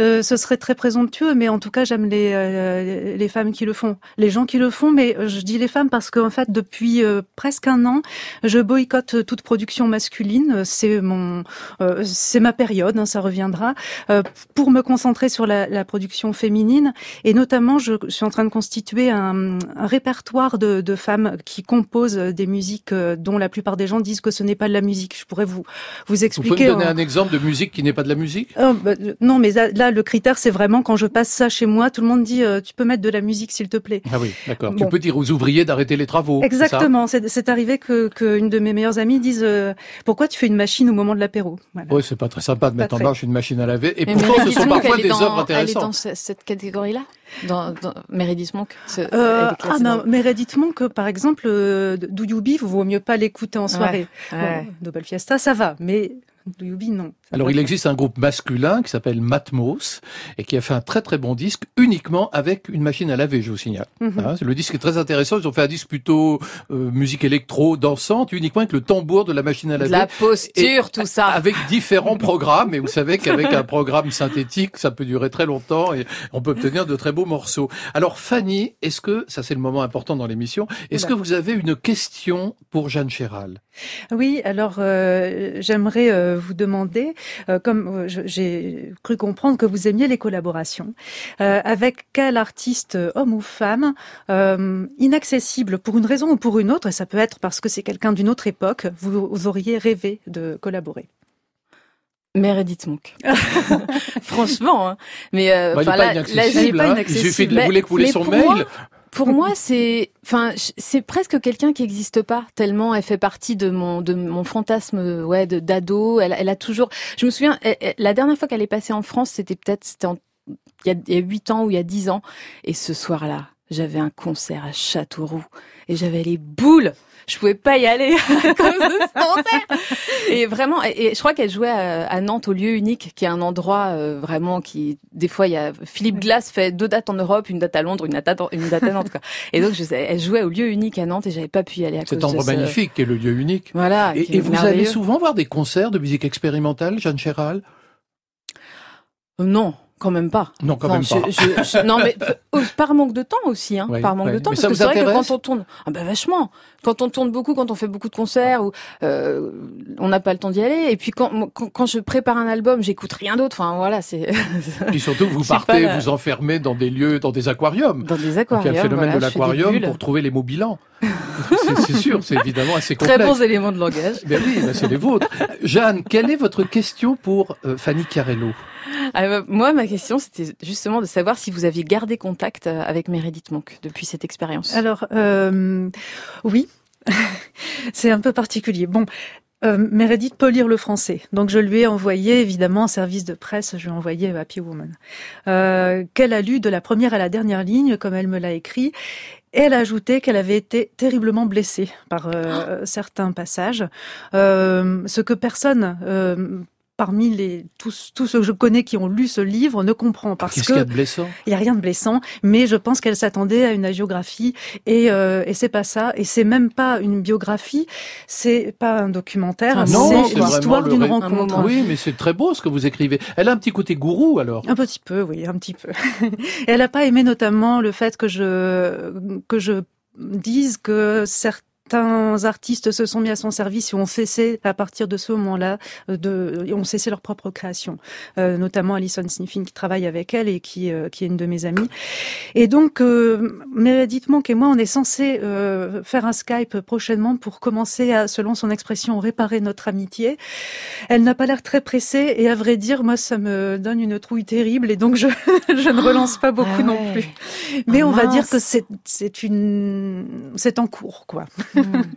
euh, ce serait très présomptueux, mais en tout cas, j'aime les, euh, les femmes qui le font. Les gens qui le font, mais je dis les femmes parce qu'en fait, depuis euh, presque un an, je boycotte toute production masculine. C'est mon, euh, c'est ma période, hein, ça reviendra, euh, pour me concentrer sur la, la production féminine. Et notamment, je, suis en train de constituer un, un répertoire de, de femmes qui composent des musiques euh, dont la plupart des gens disent que ce n'est pas de la musique. Je pourrais vous, vous Vous expliquer. pouvez me donner en- un exemple de musique qui n'est pas de la musique? Bah, euh, non, mais là, là, le critère, c'est vraiment quand je passe ça chez moi, tout le monde dit euh, tu peux mettre de la musique, s'il te plaît. Ah oui, d'accord. Bon. Tu peux dire aux ouvriers d'arrêter les travaux. Exactement. C'est c'est arrivé que qu'une de mes meilleures amies dise euh, pourquoi tu fais une machine au moment de l'apéro? Voilà. Oui, c'est pas très sympa de Pas mettre en marche une machine à laver. Et Mais pourtant, ce Meredith sont Monk, parfois des œuvres Elle est dans intéressantes. ce- cette catégorie-là? Dans, dans Meredith Monk ce- Euh, ah non, dans- Meredith Monk, par exemple, euh, Do You Be, vous vaut mieux pas l'écouter en soirée. Ouais, ouais. Bon, Double Fiesta, ça va, mais Non. Alors, il existe un groupe masculin qui s'appelle Matmos et qui a fait un très très bon disque uniquement avec une machine à laver, je vous signale. Hein, le disque est très intéressant. Ils ont fait un disque plutôt euh, musique électro, dansante, uniquement avec le tambour de la machine à De laver. la posture, Et tout ça. Avec différents programmes. Et vous savez qu'avec un programme synthétique, ça peut durer très longtemps et on peut obtenir de très beaux morceaux. Alors, Fanny, est-ce que, ça c'est le moment important dans l'émission, est-ce que Oula. vous avez une question pour Jeanne Chéral? Oui, alors euh, j'aimerais euh, vous demander, euh, comme euh, j'ai cru comprendre que vous aimiez les collaborations, euh, avec quel artiste, homme ou femme, euh, inaccessible pour une raison ou pour une autre, et ça peut être parce que c'est quelqu'un d'une autre époque, vous, vous auriez rêvé de collaborer? Meredith Monk. Franchement, hein. mais euh, Bah, Il n'est enfin, pas là, là, j'ai pas hein. Il inaccessible. suffit de Mais- vous voulez que vous voulez mais son mail. moi, Pour moi, c'est, enfin, c'est presque quelqu'un qui n'existe pas tellement elle fait partie de mon de mon fantasme, euh, ouais, d'ado. Elle, elle a toujours. Je me souviens, la dernière fois qu'elle est passée en France, c'était peut-être c'était il y a huit ans ou il y a dix ans, et ce soir-là, j'avais un concert à Châteauroux et j'avais les boules. Je pouvais pas y aller à cause de ce concert. Et vraiment, et, et je crois qu'elle jouait à, à Nantes au lieu unique, qui est un endroit euh, vraiment qui, des fois, il y a Philippe Glass fait deux dates en Europe, une date à Londres, une date à, une date à Nantes. Quoi. Et donc, je sais, elle jouait au lieu unique à Nantes et j'avais pas pu y aller à cause Cet de endroit ce- magnifique qui est le lieu unique. Voilà. Et, et vous allez souvent voir des concerts de musique expérimentale, Jeanne Chéral? Euh, Non, quand même pas. Non, quand Non, même je- pas. je- je- non, mais euh, par manque de temps aussi, hein, par manque de temps. Mais parce que c'est vrai que quand on tourne, ah bah vachement. Quand on tourne beaucoup, quand on fait beaucoup de concerts, ou euh, on n'a pas le temps d'y aller. Et puis quand, quand, quand je prépare un album, j'écoute rien d'autre. Enfin voilà, c'est Puis surtout, vous partez, vous enfermez dans des lieux, dans des aquariums. dans des Donc, il y a aquariums. le phénomène voilà, de l'aquarium pour trouver les mots bilans. c'est sûr, c'est évidemment assez Très complexe. bons éléments de langage. Ben oui, ben c'est les vôtres. Jeanne, quelle est votre question pour euh, Fanny Carello Ah, bah, moi, ma question, c'était justement de savoir si vous aviez gardé contact euh, avec Meredith Monk depuis cette expérience. Alors, euh, oui, c'est un peu particulier. Bon, euh, Meredith peut lire le français, donc je lui ai envoyé, évidemment, en service de presse, je lui ai envoyé Happy Woman, euh, qu'elle a lu de la première à la dernière ligne, comme elle me l'a écrit, et elle a ajouté qu'elle avait été terriblement blessée par euh, certains passages, euh, ce que personne... euh, Parmi les tous tous ceux que je connais qui ont lu ce livre ne comprend parce Qu'est-ce que qu'il y a de blessant? il y a rien de blessant, mais je pense qu'elle s'attendait à une agiographie et, euh, et c'est pas ça. Et c'est même pas une biographie, c'est pas un documentaire, Ah Non, c'est c'est l'histoire vraiment d'une ré- rencontre. Oui, mais c'est très beau ce que vous écrivez. Elle a un petit côté gourou alors. Un petit peu, oui, un petit peu. Et elle n'a pas aimé notamment le fait que je que je dise que certains certains artistes se sont mis à son service et ont cessé à partir de ce moment-là euh, de ont cessé leur propre création, euh, notamment Alison Sniffin qui travaille avec elle et qui euh, qui est une de mes amies. Et donc euh, Meredith Monk et moi on est censé euh, faire un Skype prochainement pour commencer à selon son expression réparer notre amitié. Elle n'a pas l'air très pressée et à vrai dire moi ça me donne une trouille terrible et donc je je ne relance pas beaucoup Ah non plus. Mais Ah on va dire que c'est c'est une c'est en cours quoi. Mm.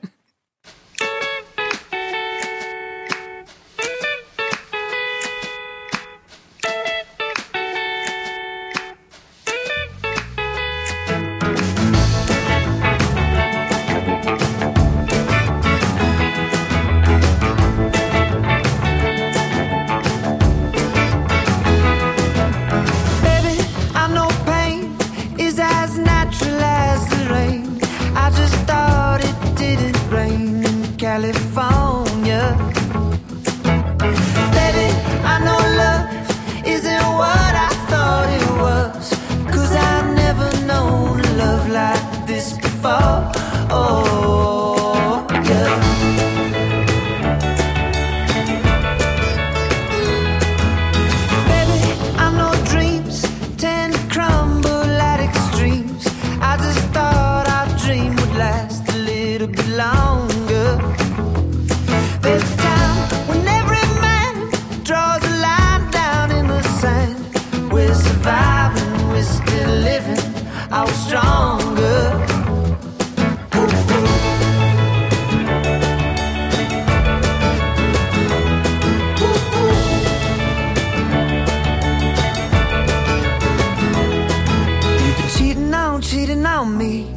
Cheating on me.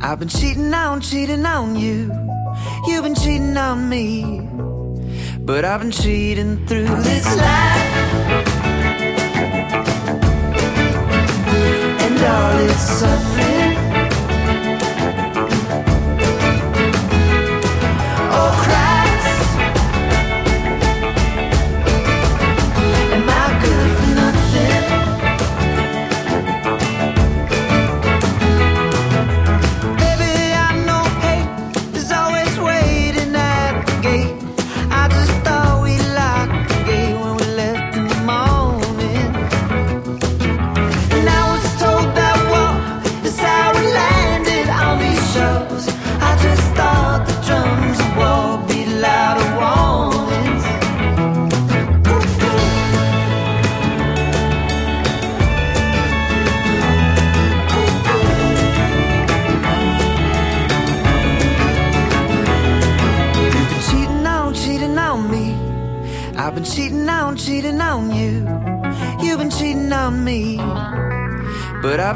I've been cheating on, cheating on you. You've been cheating on me. But I've been cheating through this life. And all its suffering.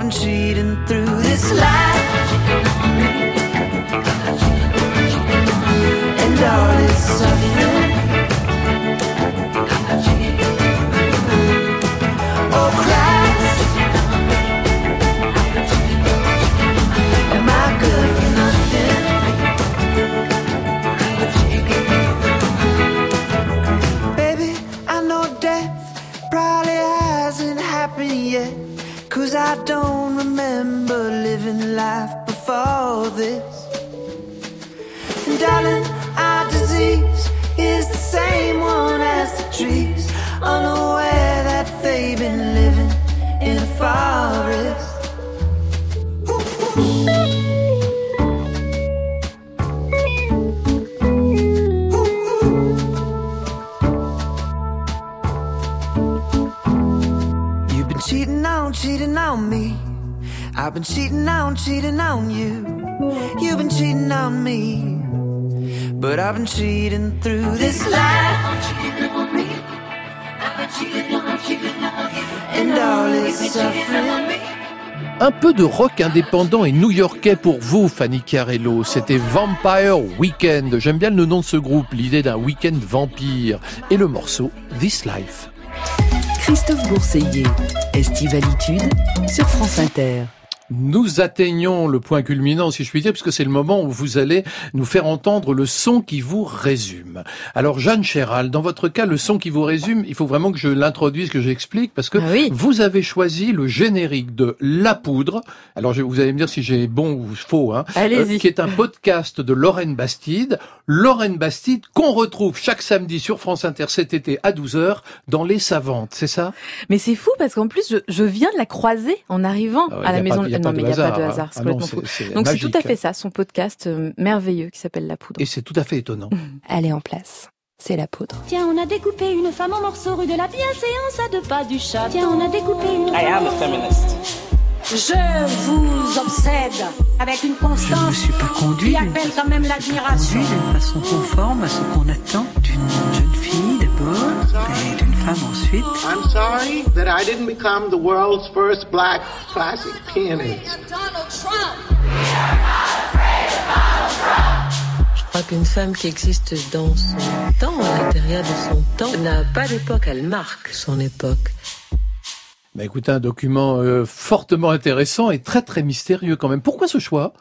I've cheating through Un peu de rock indépendant et new-yorkais pour vous, Fanny Carello. C'était Vampire Weekend. J'aime bien le nom de ce groupe, l'idée d'un week-end vampire. Et le morceau This Life. Christophe Bourseiller, Estivalitude sur France Inter. Nous atteignons le point culminant, si je puis dire, puisque c'est le moment où vous allez nous faire entendre le son qui vous résume. Alors, Jeanne Chéral, dans votre cas, le son qui vous résume, il faut vraiment que je l'introduise, que j'explique, parce que vous avez choisi le générique de La Poudre. Alors, je- vous allez me dire si j'ai bon ou faux, hein, Allez-y. qui est un podcast de Lorraine Bastide. Lorraine Bastide, qu'on retrouve chaque samedi sur France Inter cet été à 12h dans Les Savantes, c'est ça? Mais c'est fou parce qu'en plus, je, je viens de la croiser en arrivant Ah ouais, à la a maison. pas- non, pas mais de il n'y a pas de hasard, hein. C'est Ah non, complètement fou. Donc c'est tout à fait ça, son podcast euh, merveilleux qui s'appelle La Poudre. Et c'est tout à fait étonnant. Elle est en place. C'est la poudre. Tiens, on a découpé une femme en morceaux rue de la bienséance à deux pas du chat. Tiens, on a découpé une I am a feminist. Je vous obsède avec une constance Je ne me suis pas conduit qui appelle quand même l'admiration. d'une façon conforme à ce qu'on attend d'une jeune fille d'abord et d'une femme ensuite. I'm sorry that I didn't become the world's first black classic pianist. Je crois qu'une femme qui existe dans son temps, à l'intérieur de son temps, n'a pas d'époque, elle marque son époque. Bah écoutez, un document euh, fortement intéressant et très très mystérieux quand même. Pourquoi ce choix?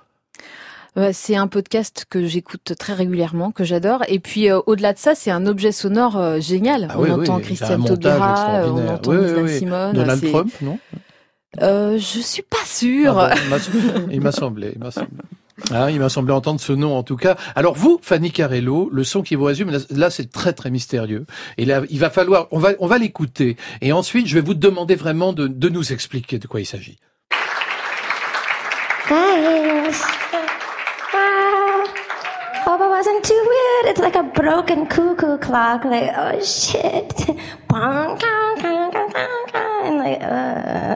Ouais, c'est un podcast que j'écoute très régulièrement, que j'adore. Et puis euh, au-delà de ça, c'est un objet sonore euh, génial. Ah on oui, entend oui, Christiane Taubira, euh, on entend Oui, Nina. Simone. Donald Trump, non? Euh, Je suis pas sûre. Ah bon, il m'a semblé, il m'a semblé. Ah, il m'a semblé entendre ce nom en tout cas. Alors vous, Fanny Carello, le son qui vous résume, là, c'est très très mystérieux. Et là, il va falloir, on va, on va l'écouter. Et ensuite, je vais vous demander vraiment de, de nous expliquer de quoi il s'agit. Wasn't too weird. It's like a broken cuckoo clock. Like, oh shit. And like, uh.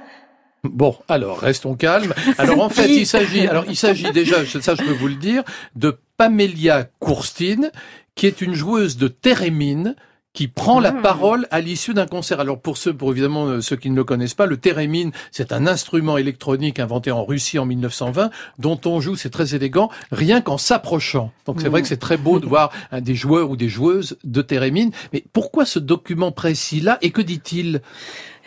Bon, alors restons calmes. Alors en fait, il s'agit, alors il s'agit déjà, ça je peux vous le dire, de Pamélia Courstine, qui est une joueuse de thérémine qui prend la parole à l'issue d'un concert. Alors pour ceux, pour évidemment euh, ceux qui ne le connaissent pas, le thérémine, c'est un instrument électronique inventé en Russie en 1920, dont on joue, c'est très élégant, rien qu'en s'approchant. Donc c'est vrai que c'est très beau de voir des joueurs ou des joueuses de thérémine. Mais pourquoi ce document précis-là et que dit-il?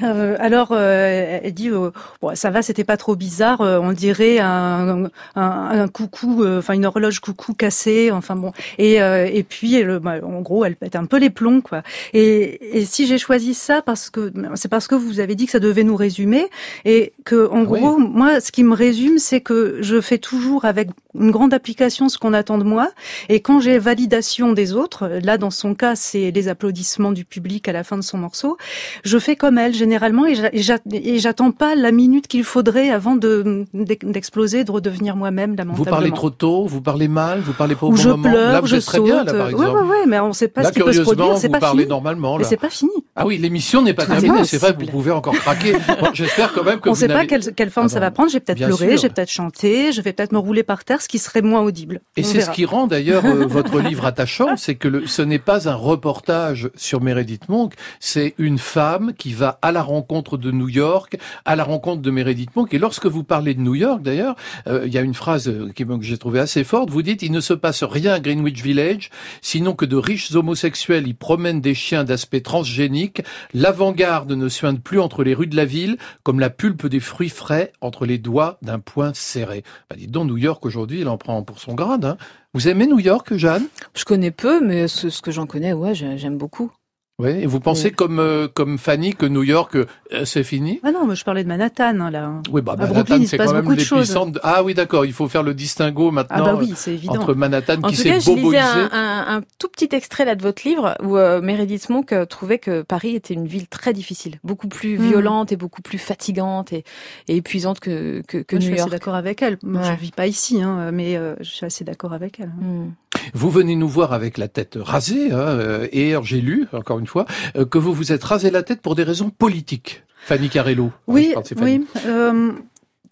Euh, alors, euh, elle dit, euh, bon, ça va, c'était pas trop bizarre. euh, on dirait un, un, un coucou, euh, enfin une horloge coucou cassée. Enfin bon. Et, euh, et puis, elle, bah, en gros, elle pète un peu les plombs, quoi. Et, et si j'ai choisi ça parce que c'est parce que vous avez dit que ça devait nous résumer et que, en Oui. gros, moi, ce qui me résume, c'est que je fais toujours avec une grande application ce qu'on attend de moi. Et quand j'ai validation des autres, là, dans son cas, c'est les applaudissements du public à la fin de son morceau, je fais comme elle généralement et j'a- et j'a- et j'attends pas la minute qu'il faudrait avant de d'exploser, de redevenir moi-même Vous lamentablement. parlez trop tôt, vous parlez mal, vous parlez pas au bon je moment. pleure, Là, vous je êtes très saute. bien, là, par ouais, exemple. ouais, ouais, mais on sait pas Là, ce qui peut se curieusement, produire, c'est vous pas parlez fini. normalement, Mais là. c'est pas fini. Ah oui, l'émission n'est pas terminée, est c'est vrai, vous pouvez encore craquer. Bon, J'espère quand même que On vous sait pas quelle, quelle forme Ah ça va prendre. J'ai peut-être pleuré, j'ai peut-être chanté, je vais peut-être me rouler par terre, ce qui serait moins audible. Et c'est ce qui rend d'ailleurs euh, votre livre attachant, c'est que le- ce n'est pas un reportage sur Meredith Monk, c'est une femme qui va à la rencontre de New York, à la rencontre de Meredith Monk. Et lorsque vous parlez de New York, d'ailleurs, euh, il y a une phrase euh, qui- que j'ai trouvée assez forte. Vous dites il ne se passe rien à Greenwich Village, sinon que de riches homosexuels y promènent des chiens d'aspect transgénique. L'avant-garde ne suinte plus entre les rues de la ville, comme la pulpe des fruits frais entre les doigts d'un poing serré. Bah, dites donc, New York aujourd'hui, il en prend pour son grade. Hein. Vous aimez New York, Jeanne? Je connais peu, mais ce, ce que j'en connais, ouais, j'ai- j'aime beaucoup. Oui. Et vous pensez comme euh, comme Fanny que New York euh, c'est fini? Ah non, mais je parlais de Manhattan, hein, là. Oui, bah à Manhattan, c'est quand même beaucoup de choses. l'épicentre. de- Ah oui, d'accord. Il faut faire le distinguo maintenant Ah bah oui, euh, c'est évident. entre Manhattan En qui tout s'est cas, je lisais boboisé. un, un- un tout petit extrait là de votre livre où euh, Meredith Monk euh, trouvait que Paris était une ville très difficile, beaucoup plus Mm. violente et beaucoup plus fatigante et, et épuisante que, que, que Moi, je suis assez York. d'accord avec elle. Moi, Ouais. Je vis pas ici, hein, mais euh, je suis assez d'accord avec elle. Mm. Vous venez nous voir avec la tête rasée, hein, euh, et alors, j'ai lu, encore une fois, euh, que vous vous êtes rasé la tête pour des raisons politiques. Fanny Carello. Oui, c'est Fanny. oui. euh,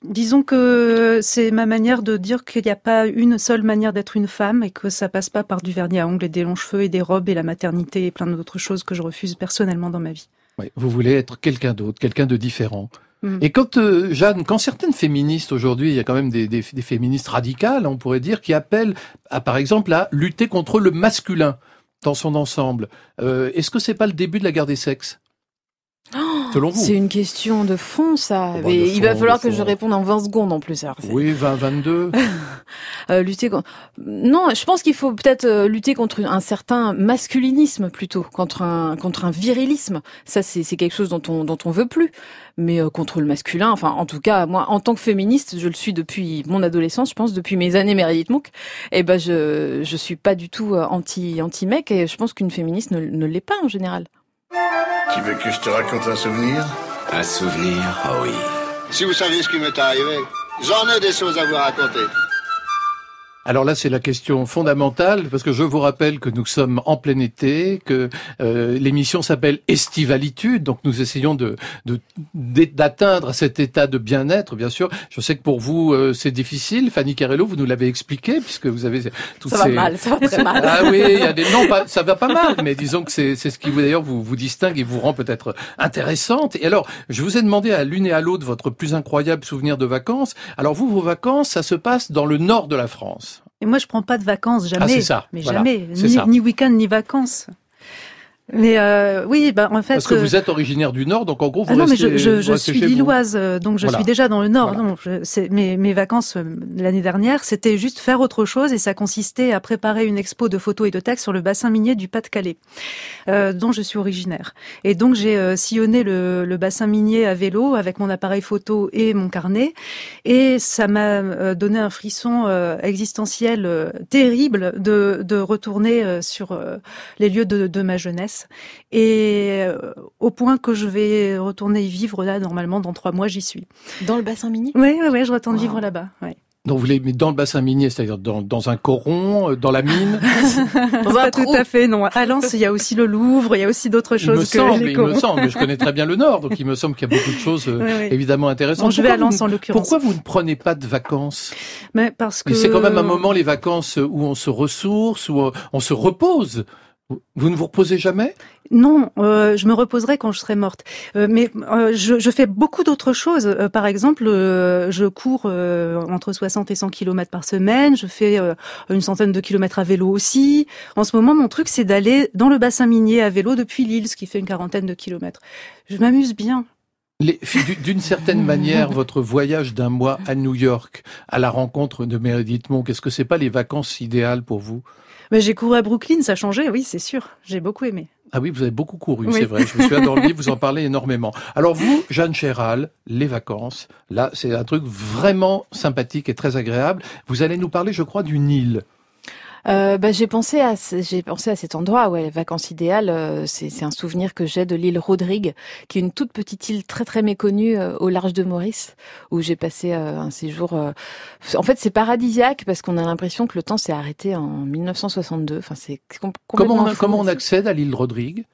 disons que c'est ma manière de dire qu'il n'y a pas une seule manière d'être une femme et que ça passe pas par du vernis à ongles et des longs cheveux et des robes et la maternité et plein d'autres choses que je refuse personnellement dans ma vie. Oui, vous voulez être quelqu'un d'autre, quelqu'un de différent. Mm. Et quand, euh, Jeanne, quand certaines féministes aujourd'hui, il y a quand même des, féministes radicales, on pourrait dire, qui appellent, à, par exemple, à lutter contre le masculin dans son ensemble, euh, est-ce que c'est pas le début de la guerre des sexes? Vous C'est une question de fond, ça. Oh, bah, Mais de il va falloir que je réponde en 20 secondes en plus. alors Oui, 20, 22. Euh, lutter contre... Non, je pense qu'il faut peut-être euh, lutter contre un certain masculinisme plutôt, contre un contre un virilisme. Ça, c'est quelque chose dont on dont on veut plus. Mais euh, contre le masculin, enfin, en tout cas, moi, en tant que féministe, je le suis depuis mon adolescence, je pense, depuis mes années Meredith Monk. Et ben, je je suis pas du tout euh, anti anti mec et je pense qu'une féministe ne, ne l'est pas en général. Tu veux que je te raconte un souvenir? Un souvenir, oh oui. Si vous saviez ce qui m'est arrivé, j'en ai des choses à vous raconter. Alors là, c'est la question fondamentale, parce que je vous rappelle que nous sommes en plein été, que euh, l'émission s'appelle Estivalitude, donc nous essayons de de- d'atteindre cet état de bien-être, bien sûr. Je sais que pour vous, euh, c'est difficile. Fanny Carello, vous nous l'avez expliqué, puisque vous avez toutes Ça va ces... mal, ça va très mal. Ah oui, il y a des... Non, pas, ça va pas mal, mais disons que c'est c'est ce qui vous d'ailleurs vous, vous distingue et vous rend peut-être intéressante. Et alors, je vous ai demandé à l'une et à l'autre votre plus incroyable souvenir de vacances. Alors vous, vos vacances, ça se passe dans le nord de la France. Et moi, je prends pas de vacances, jamais. Ah, c'est ça, Mais voilà, jamais. ni week-end, ni vacances. Mais euh, oui, bah, en fait. Parce que euh, vous êtes originaire du Nord, donc en gros, vous Ah non, mais je, je, je suis lilloise, euh, donc je Voilà. suis déjà dans le Nord. Voilà. Non, je- mes, mes vacances euh, l'année dernière, c'était juste faire autre chose et ça consistait à préparer une expo de photos et de textes sur le bassin minier du Pas-de-Calais, euh, dont je suis originaire. Et donc j'ai euh, sillonné le, le bassin minier à vélo avec mon appareil photo et mon carnet, et ça m'a euh, donné un frisson euh, existentiel euh, terrible de, de retourner euh, sur euh, les lieux de, de ma jeunesse. Et euh, au point que je vais retourner y vivre là, normalement, dans trois mois, j'y suis. Dans le bassin minier? Oui, oui, oui, je retourne vivre là-bas. Ouais. Donc vous voulez, mais dans le bassin minier, c'est-à-dire dans, dans un coron, euh, dans la mine? Pas tout à fait, non. À Lens, il y a aussi le Louvre, il y a aussi d'autres Il me choses que semble, les il me semble, mais je connais très bien le Nord, donc il me semble qu'il y a beaucoup de choses euh, Oui, oui. évidemment intéressantes. Bon, je vais à Lens, vous- en l'occurrence. Pourquoi vous ne prenez pas de vacances? Mais parce que C'est quand même un moment, les vacances, où on se ressource, où on se repose. Vous- ne vous reposez jamais? Non, euh, je me reposerai quand je serai morte. Euh, mais euh, je, je fais beaucoup d'autres choses. Par exemple, je cours entre 60 et 100 kilomètres par semaine. Je fais une centaine de kilomètres à vélo aussi. En ce moment, mon truc, c'est d'aller dans le bassin minier à vélo depuis Lille, ce qui fait une quarantaine de kilomètres. Je m'amuse bien. D'une certaine manière, votre voyage d'un mois à New York, à la rencontre de Meredith Monk, est-ce que c'est pas les vacances idéales pour vous? Mais j'ai couru à Brooklyn, ça a changé, oui, c'est sûr. J'ai beaucoup aimé. Ah oui, vous avez beaucoup couru, Oui. c'est vrai. Je me souviens dans le livre, vous en parlez énormément. Alors vous, Jeanne Chéral, les vacances, là, c'est un truc vraiment sympathique et très agréable. Vous allez nous parler, je crois, du Nil. Euh, bah, j'ai pensé à j'ai pensé à cet endroit ouais les vacances idéales euh, c'est c'est un souvenir que j'ai de l'île Rodrigue qui est une toute petite île très très méconnue euh, au large de Maurice où j'ai passé euh, un séjour euh, en fait c'est paradisiaque parce qu'on a l'impression que le temps s'est arrêté en 1962 enfin c'est Comment on, comment on accède à l'île Rodrigue?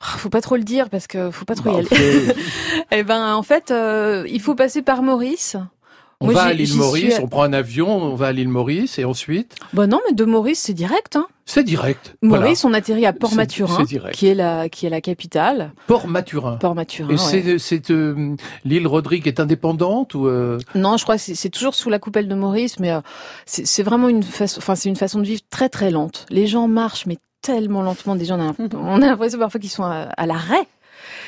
Ah, faut pas trop le dire parce que faut pas trop Bah, y aller eh ben en fait euh, il faut passer par Maurice On Moi, va à l'île Maurice, suis- on prend un avion, on va à l'île Maurice et ensuite bah non mais de Maurice c'est direct hein c'est direct. Maurice, Voilà. on atterrit à Port-Maturin, qui est la qui est la capitale. Port-Maturin. Port-Maturin. Et ouais. c'est, euh, l'île Rodrigue est indépendante ou euh, Non, je crois que c'est- toujours sous la coupelle de Maurice, mais euh, c'est c'est vraiment une façon, enfin c'est une façon de vivre très très lente. Les gens marchent, mais tellement lentement. Déjà, on a, on a l'impression parfois qu'ils sont à, à l'arrêt.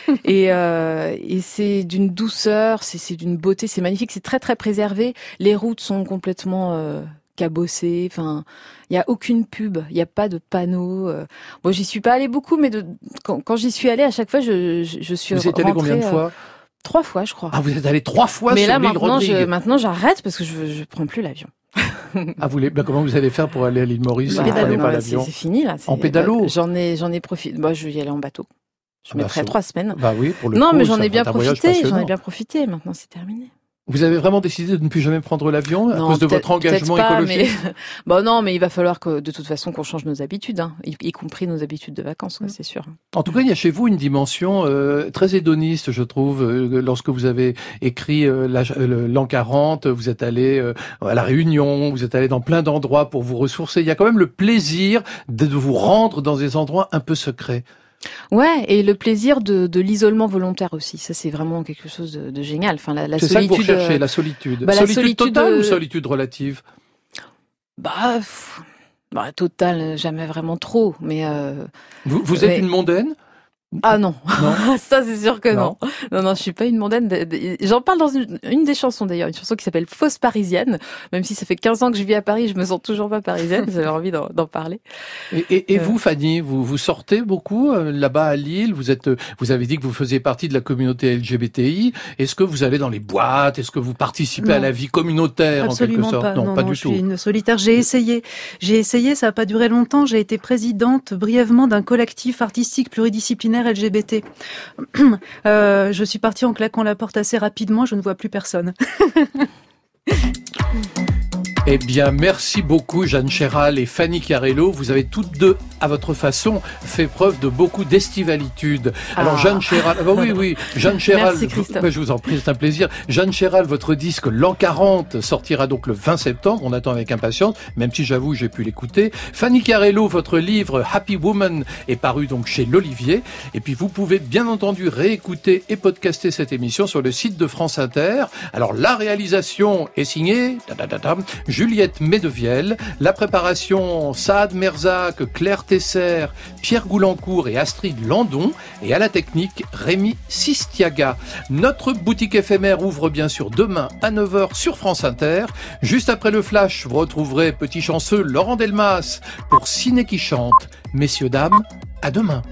et euh, et c'est d'une douceur, c'est d'une beauté, c'est magnifique, c'est très très préservé. Les routes sont complètement euh, cabossées. Enfin, il y a aucune pub, il y a pas de panneaux. euh. Bon, j'y suis pas allée beaucoup, mais de, quand, quand j'y suis allée, à chaque fois, je, je, je suis vous êtes allé rentrée, combien de euh, fois? Trois fois, je crois. Ah, vous êtes allé trois fois Mais sur là l'île maintenant, je, maintenant j'arrête parce que je je prends plus l'avion. Ah, vous voulez, ben, comment vous allez faire pour aller à l'île Maurice si vous Bah, non, pas l'avion? C'est fini là. En pédalo bah, J'en ai j'en ai profité. Moi, je vais y aller en bateau. Je Ah bah, trois semaines. Bah oui, pour le non, coup, mais j'en ai bien profité. J'en ai bien profité. Maintenant, c'est terminé. Vous avez vraiment décidé de ne plus jamais prendre l'avion à cause de votre engagement pas, écologique mais... bon, non, mais il va falloir que de toute façon qu'on change nos habitudes, hein, y, y compris nos habitudes de vacances, quoi, c'est sûr. En tout cas, il y a chez vous une dimension euh, très hédoniste, je trouve. euh, lorsque vous avez écrit euh, l'an 40, vous êtes allé à la Réunion, vous êtes allé dans plein d'endroits pour vous ressourcer. Il y a quand même le plaisir de vous rendre dans des endroits un peu secrets. Ouais, et le plaisir de, de l'isolement volontaire aussi. Ça, c'est vraiment quelque chose de, de génial. Enfin, la, la C'est ça que solitude. vous recherchez, euh, la solitude. bah, la solitude, solitude totale ou solitude relative? Bah, pff, bah, total, jamais vraiment trop. Mais euh, Vous, vous êtes mais- une mondaine? Ah non, Non. ça c'est sûr que non. Non. non. Non, je suis pas une mondaine. J'en parle dans une, une des chansons d'ailleurs, une chanson qui s'appelle Fausse parisienne. Même si ça fait 15 ans que je vis à Paris, je me sens toujours pas parisienne. J'avais envie d'en parler. Et, et- et Euh. vous, Fanny, vous, vous sortez beaucoup euh, là-bas à Lille? Vous êtes, euh, vous avez dit que vous faisiez partie de la communauté LGBTI. Est-ce que vous allez dans les boîtes? Est-ce que vous participez à la vie communautaire Absolument en quelque sorte? pas. Non, pas non, du je tout. suis une solitaire. J'ai essayé. J'ai essayé. Ça n'a pas duré longtemps. J'ai été présidente brièvement d'un collectif artistique pluridisciplinaire LGBT. Euh, je suis partie en claquant la porte assez rapidement. Je ne vois plus personne. Eh bien, merci beaucoup, Jeanne Chéral et Fanny Carello. Vous avez toutes deux, à votre façon, fait preuve de beaucoup d'estivalitude. Alors, Ah. Jeanne Chéral, ah bah oui, oui, Jeanne Chéral, Merci, Christophe. je vous en prie, c'est un plaisir. Jeanne Chéral, votre disque L'an 40 sortira donc le 20 septembre. On attend avec impatience, même si j'avoue, j'ai pu l'écouter. Fanny Carello, votre livre Happy Woman est paru donc chez l'Olivier. Et puis, vous pouvez bien entendu réécouter et podcaster cette émission sur le site de France Inter. Alors, la réalisation est signée, Juliette Medevielle, la préparation Saad Merzac, Claire Tesser, Pierre Goulancourt et Astrid Landon, et à la technique Rémi Sistiaga. Notre boutique éphémère ouvre bien sûr demain à 9h sur France Inter. Juste après le flash, vous retrouverez petit chanceux Laurent Delmas pour Ciné qui chante. Messieurs, dames, à demain.